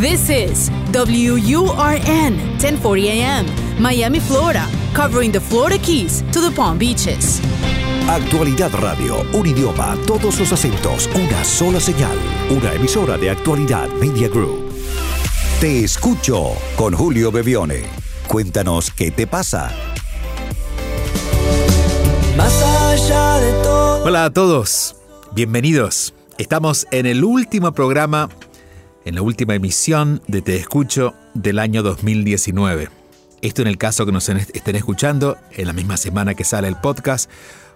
This is WURN 1040 AM, Miami, Florida, covering the Florida Keys to the Palm Beaches. Actualidad Radio, un idioma, todos los acentos, una sola señal. Una emisora de Actualidad Media Group. Te escucho con Julio Bebione. Cuéntanos qué te pasa. Más allá de todo. Hola a todos, bienvenidos. Estamos en el último programa, en la última emisión de Te Escucho del año 2019. Esto en el caso que nos estén escuchando en la misma semana que sale el podcast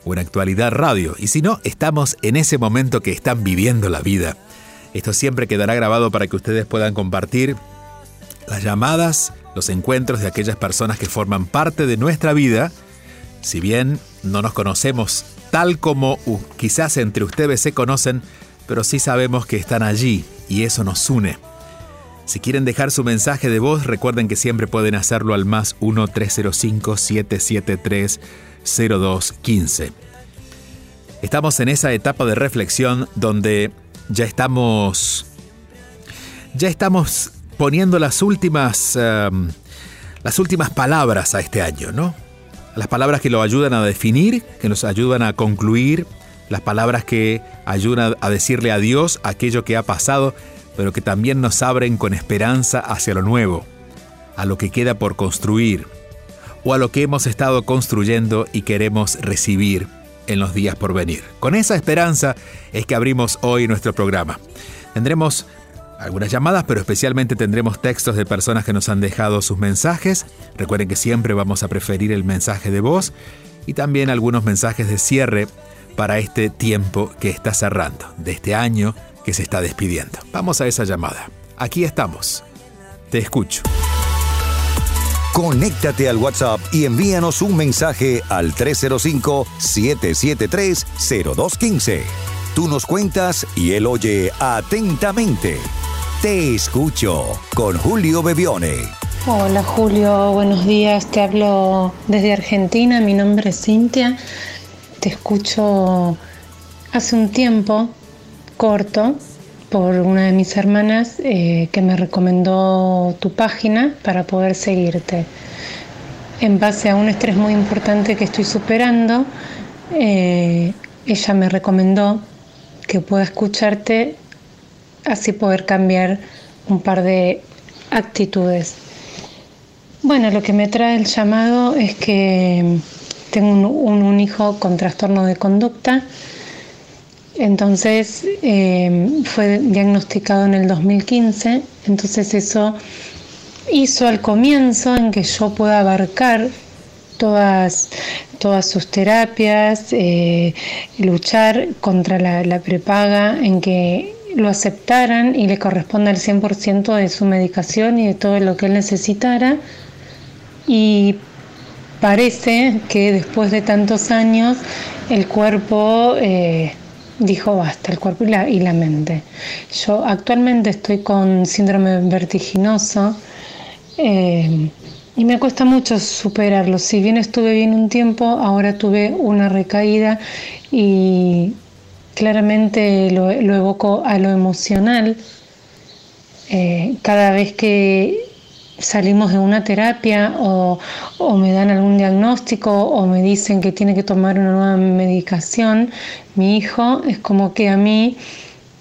o en actualidad radio. Y si no, estamos en ese momento que están viviendo la vida. Esto siempre quedará grabado para que ustedes puedan compartir las llamadas, los encuentros de aquellas personas que forman parte de nuestra vida. Si bien no nos conocemos tal como quizás entre ustedes se conocen, pero sí sabemos que están allí y eso nos une. Si quieren dejar su mensaje de voz, recuerden que siempre pueden hacerlo al más 1-305-773-0215. Estamos en esa etapa de reflexión donde ya estamos. Ya estamos poniendo las últimas. Um, las últimas palabras a este año, ¿no? Las palabras que lo ayudan a definir, que nos ayudan a concluir las palabras que ayudan a decirle a Dios aquello que ha pasado, pero que también nos abren con esperanza hacia lo nuevo, a lo que queda por construir, o a lo que hemos estado construyendo y queremos recibir en los días por venir. Con esa esperanza es que abrimos hoy nuestro programa. Tendremos algunas llamadas, pero especialmente tendremos textos de personas que nos han dejado sus mensajes. Recuerden que siempre vamos a preferir el mensaje de voz y también algunos mensajes de cierre para este tiempo que está cerrando, de este año que se está despidiendo. Vamos a esa llamada. Aquí estamos. Te escucho. Conéctate al WhatsApp y envíanos un mensaje al 305-773-0215. Tú nos cuentas y él oye atentamente. Te escucho con Julio Bebione. Hola Julio, buenos días. Te hablo desde Argentina. Mi nombre es Cintia te escucho hace un tiempo corto por una de mis hermanas eh, que me recomendó tu página para poder seguirte. En base a un estrés muy importante que estoy superando, eh, ella me recomendó que pueda escucharte, así poder cambiar un par de actitudes. Bueno, lo que me trae el llamado es que tengo un, hijo con trastorno de conducta. Entonces eh, fue diagnosticado en el 2015. Entonces eso hizo al comienzo en que yo pueda abarcar todas, todas sus terapias, eh, luchar contra la, la, prepaga, en que lo aceptaran y le corresponda el 100% de su medicación y de todo lo que él necesitara. Y parece que después de tantos años el cuerpo eh, dijo basta, el cuerpo y la, mente. Yo actualmente estoy con síndrome vertiginoso eh, y me cuesta mucho superarlo. Si bien estuve bien un tiempo, ahora tuve una recaída y claramente lo, evoco a lo emocional. Eh, cada vez que salimos de una terapia o, me dan algún diagnóstico o me dicen que tiene que tomar una nueva medicación, mi hijo es como que a mí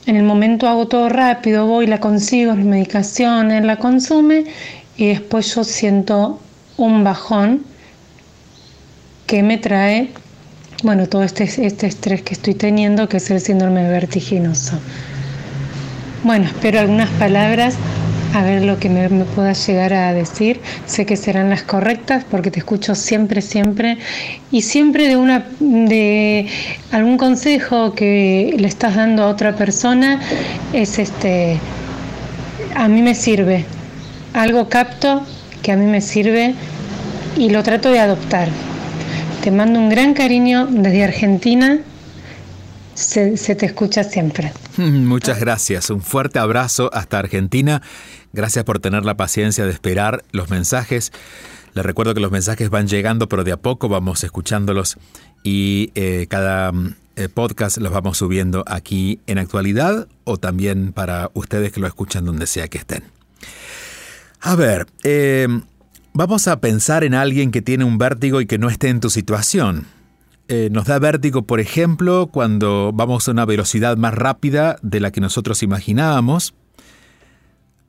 en el momento hago todo rápido, voy, la consigo, la medicación, él la consume y después yo siento un bajón que me trae, bueno, todo este, este estrés que estoy teniendo, que es el síndrome vertiginoso. Bueno, espero algunas palabras a ver lo que me, puedas llegar a decir. Sé que serán las correctas porque te escucho siempre, siempre y siempre de una de algún consejo que le estás dando a otra persona es este a mí me sirve. Algo capto que a mí me sirve y lo trato de adoptar. Te mando un gran cariño desde Argentina. Se, se, te escucha siempre. Muchas gracias. Un fuerte abrazo hasta Argentina Gracias por tener la paciencia de esperar los mensajes. Les recuerdo que los mensajes van llegando, pero de a poco vamos escuchándolos y eh, cada mm, eh, podcast los vamos subiendo aquí en actualidad o también para ustedes que lo escuchan donde sea que estén. A ver, eh, vamos a pensar en alguien que tiene un vértigo y que no esté en tu situación. Eh, nos da vértigo, por ejemplo, cuando vamos a una velocidad más rápida de la que nosotros imaginábamos.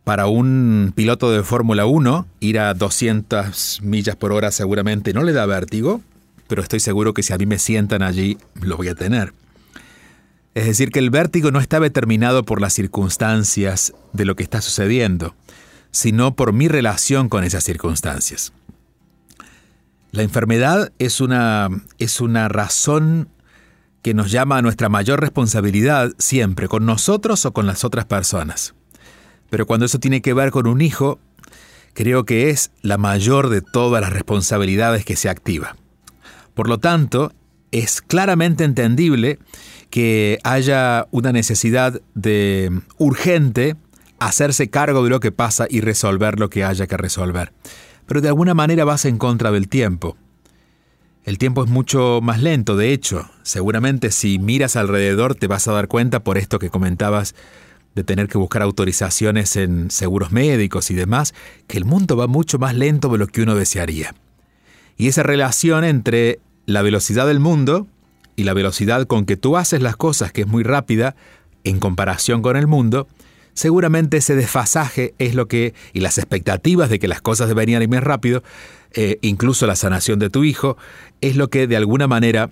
Para un piloto de Fórmula 1, ir a 200 millas por hora seguramente no le da vértigo, pero estoy seguro que si a mí me sientan allí, lo voy a tener. Es decir, que el vértigo no está determinado por las circunstancias de lo que está sucediendo, sino por mi relación con esas circunstancias. La enfermedad es una, es una razón que nos llama a nuestra mayor responsabilidad siempre, con nosotros o con las otras personas. Pero cuando eso tiene que ver con un hijo, creo que es la mayor de todas las responsabilidades que se activa. Por lo tanto, es claramente entendible que haya una necesidad de urgente hacerse cargo de lo que pasa y resolver lo que haya que resolver pero de alguna manera vas en contra del tiempo. El tiempo es mucho más lento, de hecho, seguramente si miras alrededor te vas a dar cuenta por esto que comentabas de tener que buscar autorizaciones en seguros médicos y demás, que el mundo va mucho más lento de lo que uno desearía. Y esa relación entre la velocidad del mundo y la velocidad con que tú haces las cosas, que es muy rápida, en comparación con el mundo, seguramente ese desfasaje es lo que, y las expectativas de que las cosas deberían ir más rápido, eh, incluso la sanación de tu hijo, es lo que de alguna manera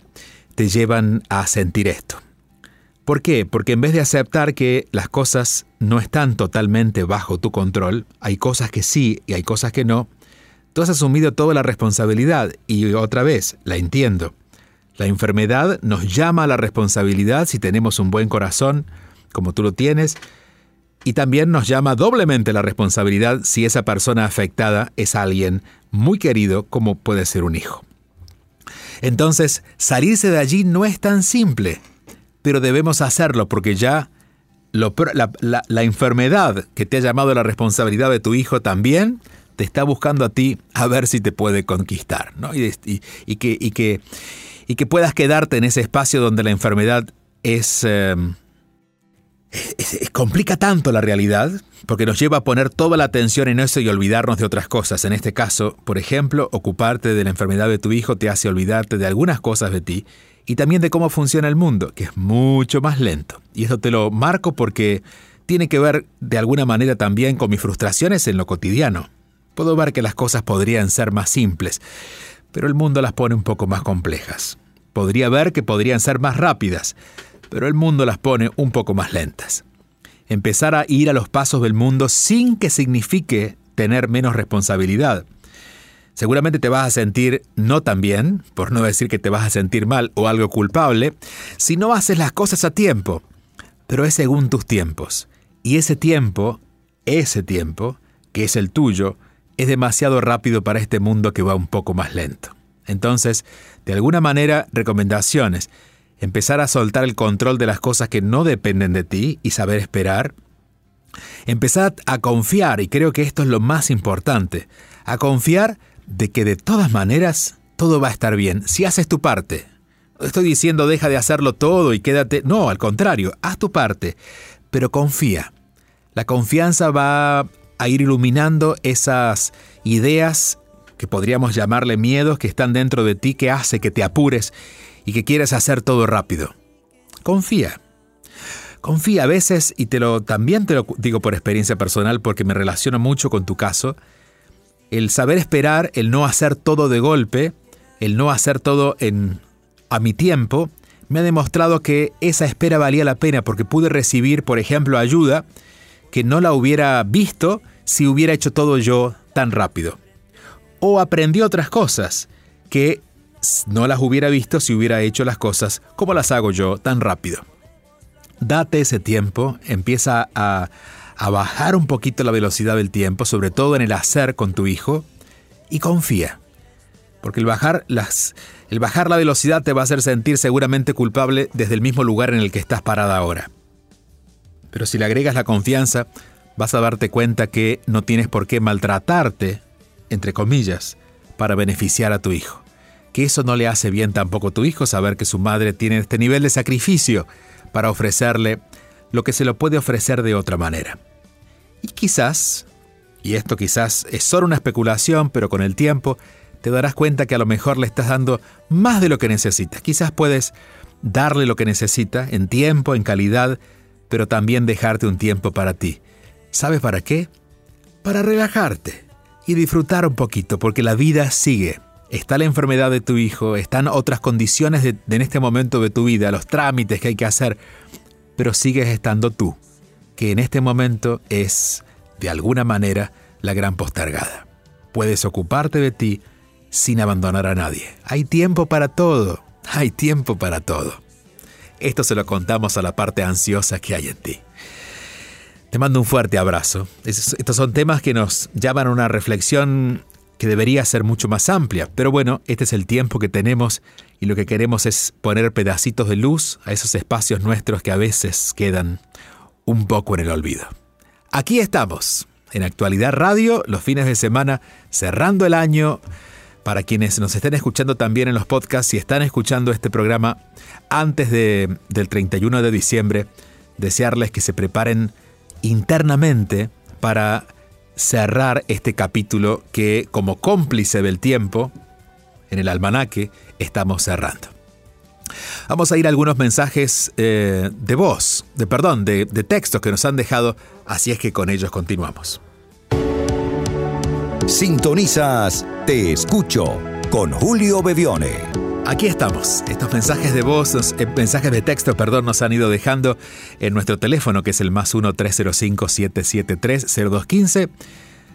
te llevan a sentir esto. ¿Por qué? Porque en vez de aceptar que las cosas no están totalmente bajo tu control, hay cosas que sí y hay cosas que no, tú has asumido toda la responsabilidad y otra vez, la entiendo. La enfermedad nos llama a la responsabilidad si tenemos un buen corazón, como tú lo tienes, y también nos llama doblemente la responsabilidad si esa persona afectada es alguien muy querido como puede ser un hijo. Entonces, salirse de allí no es tan simple, pero debemos hacerlo porque ya la, enfermedad que te ha llamado la responsabilidad de tu hijo también te está buscando a ti a ver si te puede conquistar, ¿no? y, que, y, que, y que puedas quedarte en ese espacio donde la enfermedad es... Eh, complica tanto la realidad porque nos lleva a poner toda la atención en eso y olvidarnos de otras cosas. En este caso, por ejemplo, ocuparte de la enfermedad de tu hijo te hace olvidarte de algunas cosas de ti y también de cómo funciona el mundo, que es mucho más lento. Y esto te lo marco porque tiene que ver de alguna manera también con mis frustraciones en lo cotidiano. Puedo ver que las cosas podrían ser más simples, pero el mundo las pone un poco más complejas. Podría ver que podrían ser más rápidas, pero el mundo las pone un poco más lentas. Empezar a ir a los pasos del mundo sin que signifique tener menos responsabilidad. Seguramente te vas a sentir no tan bien, por no decir que te vas a sentir mal o algo culpable, si no haces las cosas a tiempo. Pero es según tus tiempos. Y ese tiempo, ese tiempo, que es el tuyo, es demasiado rápido para este mundo que va un poco más lento. Entonces, de alguna manera, recomendaciones empezar a soltar el control de las cosas que no dependen de ti y saber esperar. Empezar a confiar, y creo que esto es lo más importante, a confiar de que de todas maneras todo va a estar bien si haces tu parte. Estoy diciendo deja de hacerlo todo y quédate, no, al contrario, haz tu parte, pero confía. La confianza va a ir iluminando esas ideas que podríamos llamarle miedos que están dentro de ti que hace que te apures y que quieres hacer todo rápido. Confía. Confía a veces, y te lo, también te lo digo por experiencia personal porque me relaciono mucho con tu caso, el saber esperar, el no hacer todo de golpe, el no hacer todo en, a mi tiempo, me ha demostrado que esa espera valía la pena porque pude recibir, por ejemplo, ayuda que no la hubiera visto si hubiera hecho todo yo tan rápido. O aprendí otras cosas que no las hubiera visto si hubiera hecho las cosas como las hago yo tan rápido. Date ese tiempo, empieza a, bajar un poquito la velocidad del tiempo, sobre todo en el hacer con tu hijo, y confía. Porque el bajar, las, el bajar la velocidad te va a hacer sentir seguramente culpable desde el mismo lugar en el que estás parada ahora. Pero si le agregas la confianza, vas a darte cuenta que no tienes por qué maltratarte, entre comillas, para beneficiar a tu hijo que eso no le hace bien tampoco a tu hijo saber que su madre tiene este nivel de sacrificio para ofrecerle lo que se lo puede ofrecer de otra manera. Y quizás y esto quizás es solo una especulación, pero con el tiempo te darás cuenta que a lo mejor le estás dando más de lo que necesitas. Quizás puedes darle lo que necesita en tiempo, en calidad, pero también dejarte un tiempo para ti. ¿Sabes para qué? Para relajarte y disfrutar un poquito, porque la vida sigue. Está la enfermedad de tu hijo, están otras condiciones de, en este momento de tu vida, los trámites que hay que hacer, pero sigues estando tú, que en este momento es, de alguna manera, la gran postergada. Puedes ocuparte de ti sin abandonar a nadie. Hay tiempo para todo, hay tiempo para todo. Esto se lo contamos a la parte ansiosa que hay en ti. Te mando un fuerte abrazo. Estos son temas que nos llaman a una reflexión que debería ser mucho más amplia, pero bueno, este es el tiempo que tenemos y lo que queremos es poner pedacitos de luz a esos espacios nuestros que a veces quedan un poco en el olvido. Aquí estamos, en Actualidad Radio, los fines de semana, cerrando el año. Para quienes nos estén escuchando también en los podcasts y están escuchando este programa antes de, del 31 de diciembre, desearles que se preparen internamente para cerrar este capítulo que como cómplice del tiempo, en el almanaque, estamos cerrando. Vamos a ir a algunos mensajes eh, de voz, de perdón, de, de textos que nos han dejado, así es que con ellos continuamos. Sintonizas Te Escucho con Julio Bevione. Aquí estamos. Estos mensajes de voz, eh, mensajes de texto, perdón, nos han ido dejando en nuestro teléfono, que es el más 1-305-773-0215.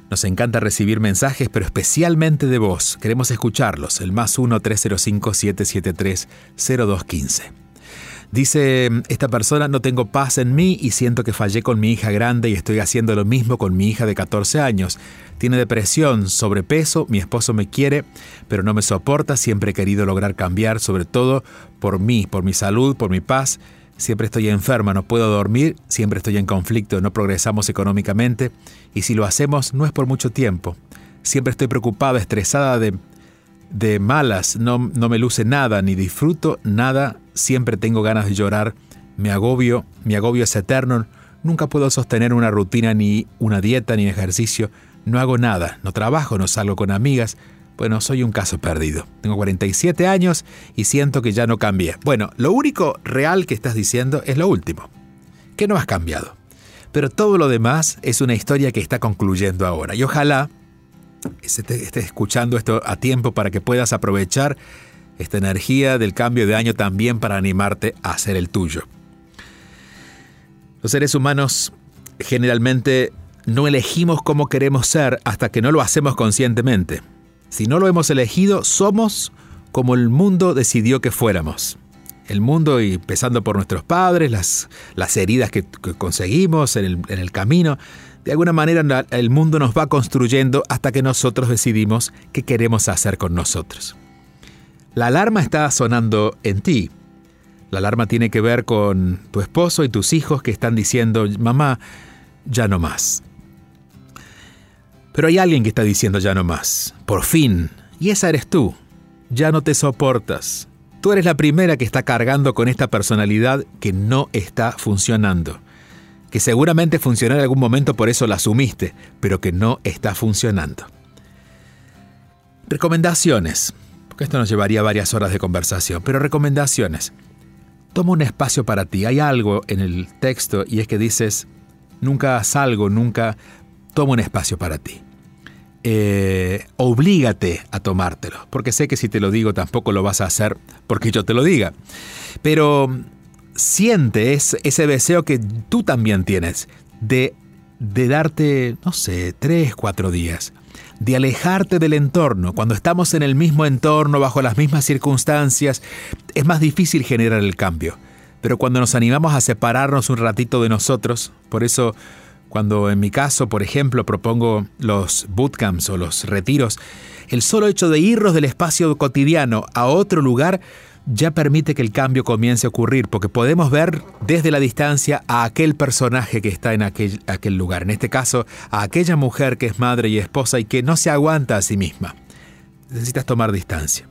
Nos encanta recibir mensajes, pero especialmente de voz. Queremos escucharlos. El más 1-305-773-0215. Dice esta persona, no tengo paz en mí y siento que fallé con mi hija grande y estoy haciendo lo mismo con mi hija de 14 años. Tiene depresión, sobrepeso, mi esposo me quiere, pero no me soporta, siempre he querido lograr cambiar, sobre todo por mí, por mi salud, por mi paz. Siempre estoy enferma, no puedo dormir, siempre estoy en conflicto, no progresamos económicamente y si lo hacemos no es por mucho tiempo. Siempre estoy preocupada, estresada de de malas, no, no me luce nada, ni disfruto nada, siempre tengo ganas de llorar, me agobio, mi agobio es eterno, nunca puedo sostener una rutina, ni una dieta, ni ejercicio, no hago nada, no trabajo, no salgo con amigas, bueno, soy un caso perdido. Tengo 47 años y siento que ya no cambié. Bueno, lo único real que estás diciendo es lo último, que no has cambiado. Pero todo lo demás es una historia que está concluyendo ahora. Y ojalá estés escuchando esto a tiempo para que puedas aprovechar esta energía del cambio de año también para animarte a hacer el tuyo. Los seres humanos generalmente no elegimos cómo queremos ser hasta que no lo hacemos conscientemente. Si no lo hemos elegido, somos como el mundo decidió que fuéramos. El mundo, y empezando por nuestros padres, las, las heridas que, conseguimos en el, en el camino, de alguna manera el mundo nos va construyendo hasta que nosotros decidimos qué queremos hacer con nosotros. La alarma está sonando en ti. La alarma tiene que ver con tu esposo y tus hijos que están diciendo, mamá, ya no más. Pero hay alguien que está diciendo ya no más, por fin, y esa eres tú. Ya no te soportas. Tú eres la primera que está cargando con esta personalidad que no está funcionando que seguramente funcionó en algún momento, por eso la asumiste, pero que no está funcionando. Recomendaciones, esto nos llevaría varias horas de conversación, pero recomendaciones. Toma un espacio para ti. Hay algo en el texto y es que dices, nunca salgo, nunca toma un espacio para ti. Eh, oblígate a tomártelo, porque sé que si te lo digo tampoco lo vas a hacer porque yo te lo diga. Pero siente ese deseo que tú también tienes de, de darte, no sé, tres, cuatro días, de alejarte del entorno. Cuando estamos en el mismo entorno, bajo las mismas circunstancias, es más difícil generar el cambio. Pero cuando nos animamos a separarnos un ratito de nosotros, por eso cuando en mi caso, por ejemplo, propongo los bootcamps o los retiros, el solo hecho de irnos del espacio cotidiano a otro lugar ya permite que el cambio comience a ocurrir, porque podemos ver desde la distancia a aquel personaje que está en aquel, aquel, lugar, en este caso a aquella mujer que es madre y esposa y que no se aguanta a sí misma. Necesitas tomar distancia.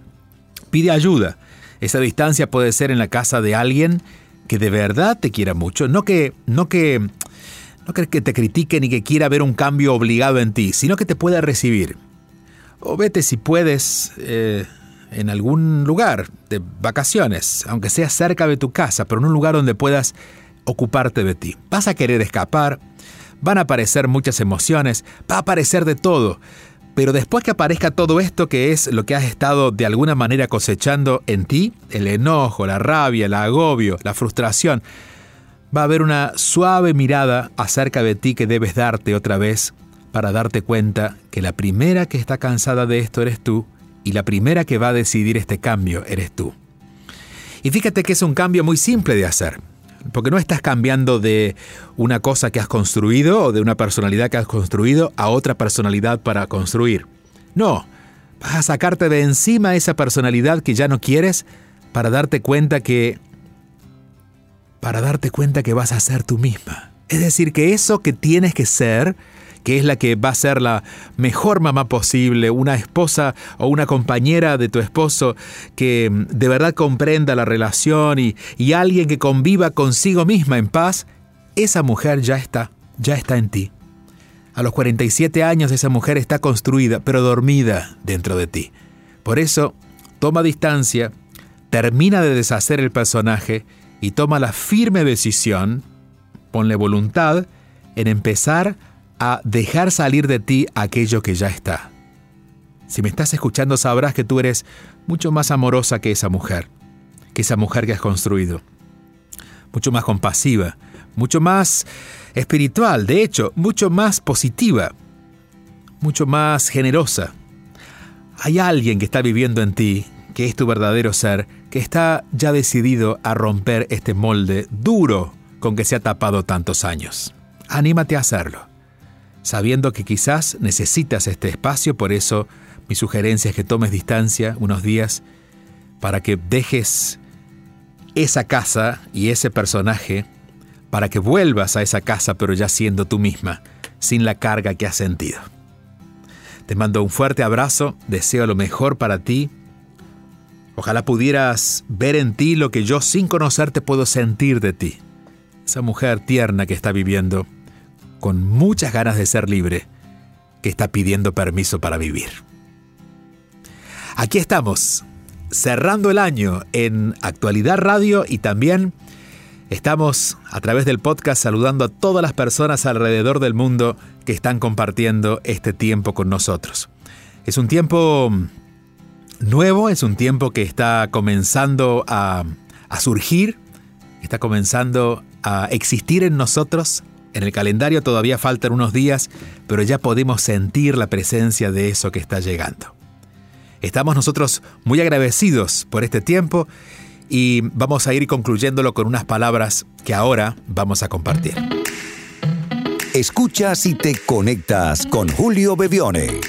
Pide ayuda. Esa distancia puede ser en la casa de alguien que de verdad te quiera mucho, no que, no que No que te critique ni que quiera ver un cambio obligado en ti, sino que te pueda recibir. O vete si puedes eh, en algún lugar de vacaciones, aunque sea cerca de tu casa, pero en un lugar donde puedas ocuparte de ti. Vas a querer escapar, van a aparecer muchas emociones, va a aparecer de todo. Pero después que aparezca todo esto que es lo que has estado de alguna manera cosechando en ti, el enojo, la rabia, el agobio, la frustración, va a haber una suave mirada acerca de ti que debes darte otra vez para darte cuenta que la primera que está cansada de esto eres tú y la primera que va a decidir este cambio eres tú. Y fíjate que es un cambio muy simple de hacer, porque no estás cambiando de una cosa que has construido o de una personalidad que has construido a otra personalidad para construir. No, vas a sacarte de encima esa personalidad que ya no quieres para darte cuenta que para darte cuenta que vas a ser tú misma. Es decir, que eso que tienes que ser que es la que va a ser la mejor mamá posible, una esposa o una compañera de tu esposo que mm, de verdad comprenda la relación y, y alguien que conviva consigo misma en paz, esa mujer ya está, ya está en ti. A los 47 años esa mujer está construida, pero dormida dentro de ti. Por eso, toma distancia, termina de deshacer el personaje y toma la firme decisión, ponle voluntad, en empezar a dejar salir de ti aquello que ya está. Si me estás escuchando sabrás que tú eres mucho más amorosa que esa mujer, que esa mujer que has construido, mucho más compasiva, mucho más espiritual, de hecho, mucho más positiva, mucho más generosa. Hay alguien que está viviendo en ti, que es tu verdadero ser, que está ya decidido a romper este molde duro con que se ha tapado tantos años. Anímate a hacerlo sabiendo que quizás necesitas este espacio, por eso mi sugerencia es que tomes distancia unos días para que dejes esa casa y ese personaje, para que vuelvas a esa casa pero ya siendo tú misma, sin la carga que has sentido. Te mando un fuerte abrazo, deseo lo mejor para ti. Ojalá pudieras ver en ti lo que yo sin conocerte puedo sentir de ti. Esa mujer tierna que está viviendo con muchas ganas de ser libre, que está pidiendo permiso para vivir. Aquí estamos, cerrando el año en Actualidad Radio y también estamos a través del podcast saludando a todas las personas alrededor del mundo que están compartiendo este tiempo con nosotros. Es un tiempo nuevo, es un tiempo que está comenzando a, surgir, está comenzando a existir en nosotros en el calendario todavía faltan unos días, pero ya podemos sentir la presencia de eso que está llegando. Estamos nosotros muy agradecidos por este tiempo y vamos a ir concluyéndolo con unas palabras que ahora vamos a compartir. Escuchas y te conectas con Julio Bevione.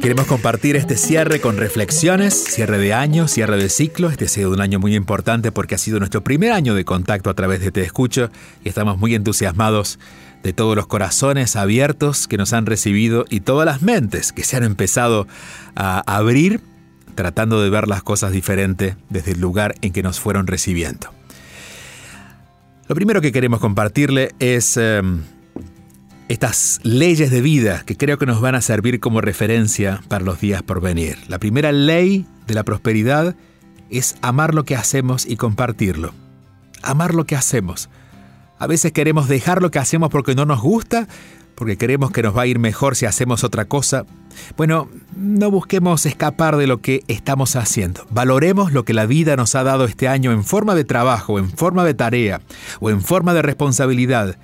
Queremos compartir este cierre con reflexiones, cierre de año, cierre de ciclo. Este ha sido un año muy importante porque ha sido nuestro primer año de contacto a través de Te Escucho y estamos muy entusiasmados de todos los corazones abiertos que nos han recibido y todas las mentes que se han empezado a abrir tratando de ver las cosas diferente desde el lugar en que nos fueron recibiendo. Lo primero que queremos compartirle es... Em, estas leyes de vida que creo que nos van a servir como referencia para los días por venir. La primera ley de la prosperidad es amar lo que hacemos y compartirlo. Amar lo que hacemos. A veces queremos dejar lo que hacemos porque no nos gusta, porque creemos que nos va a ir mejor si hacemos otra cosa. Bueno, no busquemos escapar de lo que estamos haciendo. Valoremos lo que la vida nos ha dado este año en forma de trabajo, en forma de tarea o en forma de responsabilidad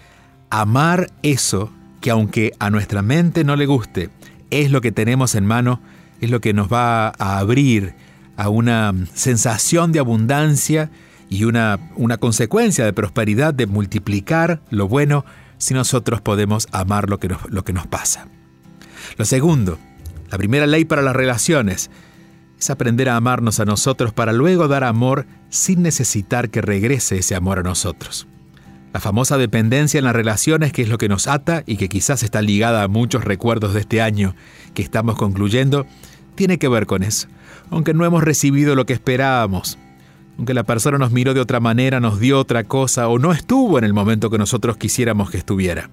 amar eso que aunque a nuestra mente no le guste, es lo que tenemos en mano, es lo que nos va a abrir a una sensación de abundancia y una, una consecuencia de prosperidad, de multiplicar lo bueno si nosotros podemos amar lo que, nos, lo que nos pasa. Lo segundo, la primera ley para las relaciones es aprender a amarnos a nosotros para luego dar amor sin necesitar que regrese ese amor a nosotros. La famosa dependencia en las relaciones, que es lo que nos ata y que quizás está ligada a muchos recuerdos de este año que estamos concluyendo, tiene que ver con eso. Aunque no hemos recibido lo que esperábamos, aunque la persona nos miró de otra manera, nos dio otra cosa o no estuvo en el momento que nosotros quisiéramos que estuviera.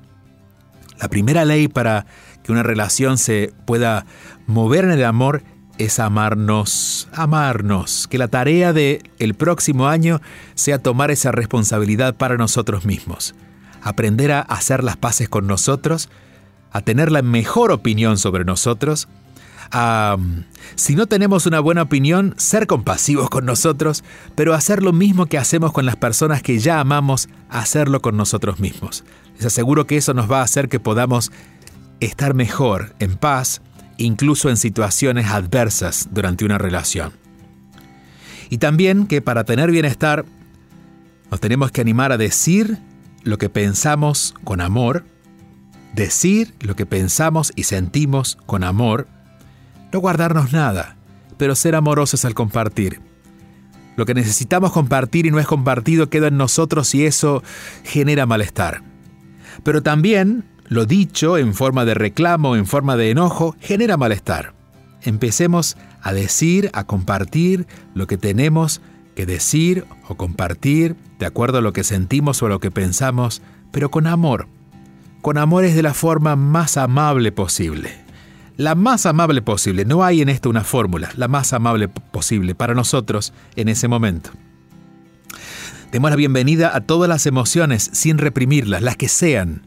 La primera ley para que una relación se pueda mover en el amor es amarnos, amarnos, que la tarea de el próximo año sea tomar esa responsabilidad para nosotros mismos, aprender a hacer las paces con nosotros, a tener la mejor opinión sobre nosotros, a, si no tenemos una buena opinión, ser compasivos con nosotros, pero hacer lo mismo que hacemos con las personas que ya amamos, hacerlo con nosotros mismos. Les aseguro que eso nos va a hacer que podamos estar mejor, en paz, incluso en situaciones adversas durante una relación. Y también que para tener bienestar nos tenemos que animar a decir lo que pensamos con amor, decir lo que pensamos y sentimos con amor, no guardarnos nada, pero ser amorosos al compartir. Lo que necesitamos compartir y no es compartido queda en nosotros y eso genera malestar. Pero también lo dicho en forma de reclamo, en forma de enojo, genera malestar. Empecemos a decir, a compartir lo que tenemos que decir o compartir de acuerdo a lo que sentimos o a lo que pensamos, pero con amor. Con amor es de la forma más amable posible. La más amable posible. No hay en esto una fórmula. La más amable posible para nosotros en ese momento. Demos la bienvenida a todas las emociones sin reprimirlas, las que sean.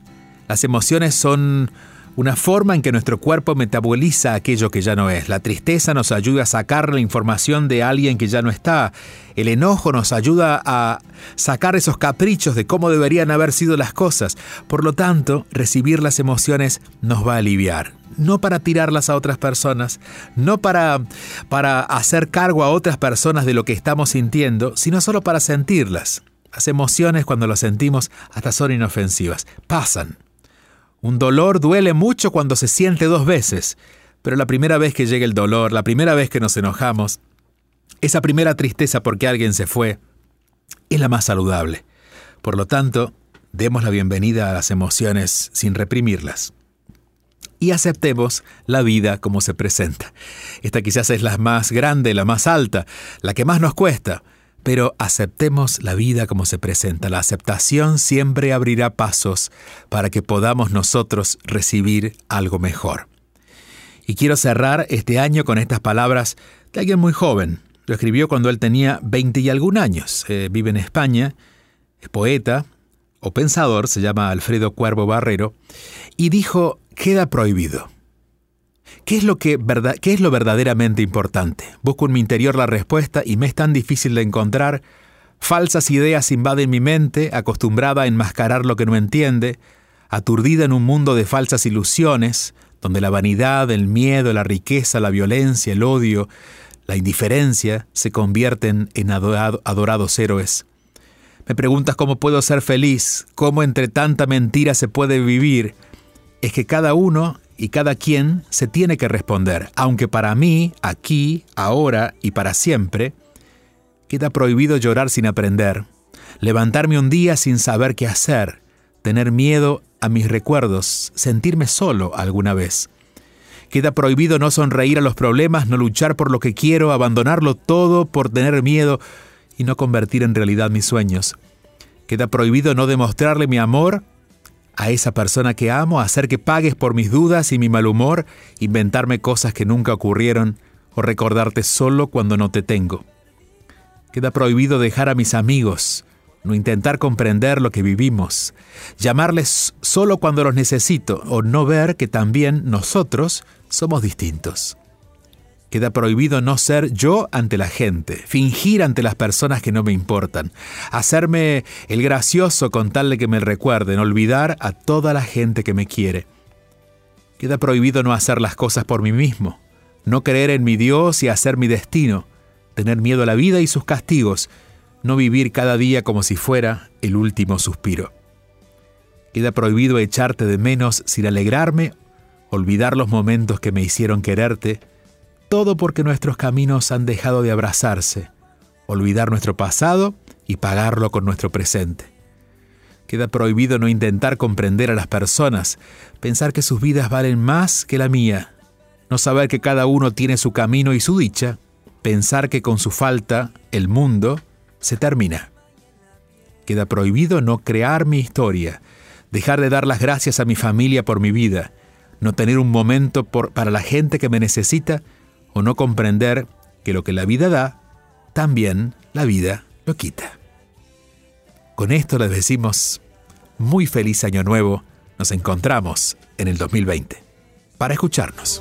Las emociones son una forma en que nuestro cuerpo metaboliza aquello que ya no es. La tristeza nos ayuda a sacar la información de alguien que ya no está. El enojo nos ayuda a sacar esos caprichos de cómo deberían haber sido las cosas. Por lo tanto, recibir las emociones nos va a aliviar. No para tirarlas a otras personas, no para, para hacer cargo a otras personas de lo que estamos sintiendo, sino solo para sentirlas. Las emociones cuando las sentimos hasta son inofensivas. Pasan. Un dolor duele mucho cuando se siente dos veces, pero la primera vez que llega el dolor, la primera vez que nos enojamos, esa primera tristeza porque alguien se fue, es la más saludable. Por lo tanto, demos la bienvenida a las emociones sin reprimirlas. Y aceptemos la vida como se presenta. Esta quizás es la más grande, la más alta, la que más nos cuesta, pero aceptemos la vida como se presenta. La aceptación siempre abrirá pasos para que podamos nosotros recibir algo mejor. Y quiero cerrar este año con estas palabras de alguien muy joven. Lo escribió cuando él tenía 20 y algún años. Eh, vive en España, es poeta o pensador, se llama Alfredo Cuervo Barrero, y dijo, queda prohibido. ¿Qué es, lo que, ¿Qué es lo verdaderamente importante? Busco en mi interior la respuesta y me es tan difícil de encontrar. Falsas ideas invaden mi mente, acostumbrada a enmascarar lo que no entiende, aturdida en un mundo de falsas ilusiones, donde la vanidad, el miedo, la riqueza, la violencia, el odio, la indiferencia se convierten en adorados héroes. Me preguntas cómo puedo ser feliz, cómo entre tanta mentira se puede vivir. Es que cada uno y cada quien se tiene que responder, aunque para mí, aquí, ahora y para siempre, queda prohibido llorar sin aprender, levantarme un día sin saber qué hacer, tener miedo a mis recuerdos, sentirme solo alguna vez. Queda prohibido no sonreír a los problemas, no luchar por lo que quiero, abandonarlo todo por tener miedo y no convertir en realidad mis sueños. Queda prohibido no demostrarle mi amor a esa persona que amo, hacer que pagues por mis dudas y mi mal humor, inventarme cosas que nunca ocurrieron o recordarte solo cuando no te tengo. Queda prohibido dejar a mis amigos, no intentar comprender lo que vivimos, llamarles solo cuando los necesito o no ver que también nosotros somos distintos. Queda prohibido no ser yo ante la gente, fingir ante las personas que no me importan, hacerme el gracioso con tal de que me recuerden, olvidar a toda la gente que me quiere. Queda prohibido no hacer las cosas por mí mismo, no creer en mi Dios y hacer mi destino, tener miedo a la vida y sus castigos, no vivir cada día como si fuera el último suspiro. Queda prohibido echarte de menos sin alegrarme, olvidar los momentos que me hicieron quererte, todo porque nuestros caminos han dejado de abrazarse, olvidar nuestro pasado y pagarlo con nuestro presente. Queda prohibido no intentar comprender a las personas, pensar que sus vidas valen más que la mía, no saber que cada uno tiene su camino y su dicha, pensar que con su falta el mundo se termina. Queda prohibido no crear mi historia, dejar de dar las gracias a mi familia por mi vida, no tener un momento para la gente que me necesita o no comprender que lo que la vida da, también la vida lo quita. Con esto les decimos muy feliz año nuevo. Nos encontramos en el 2020 para escucharnos.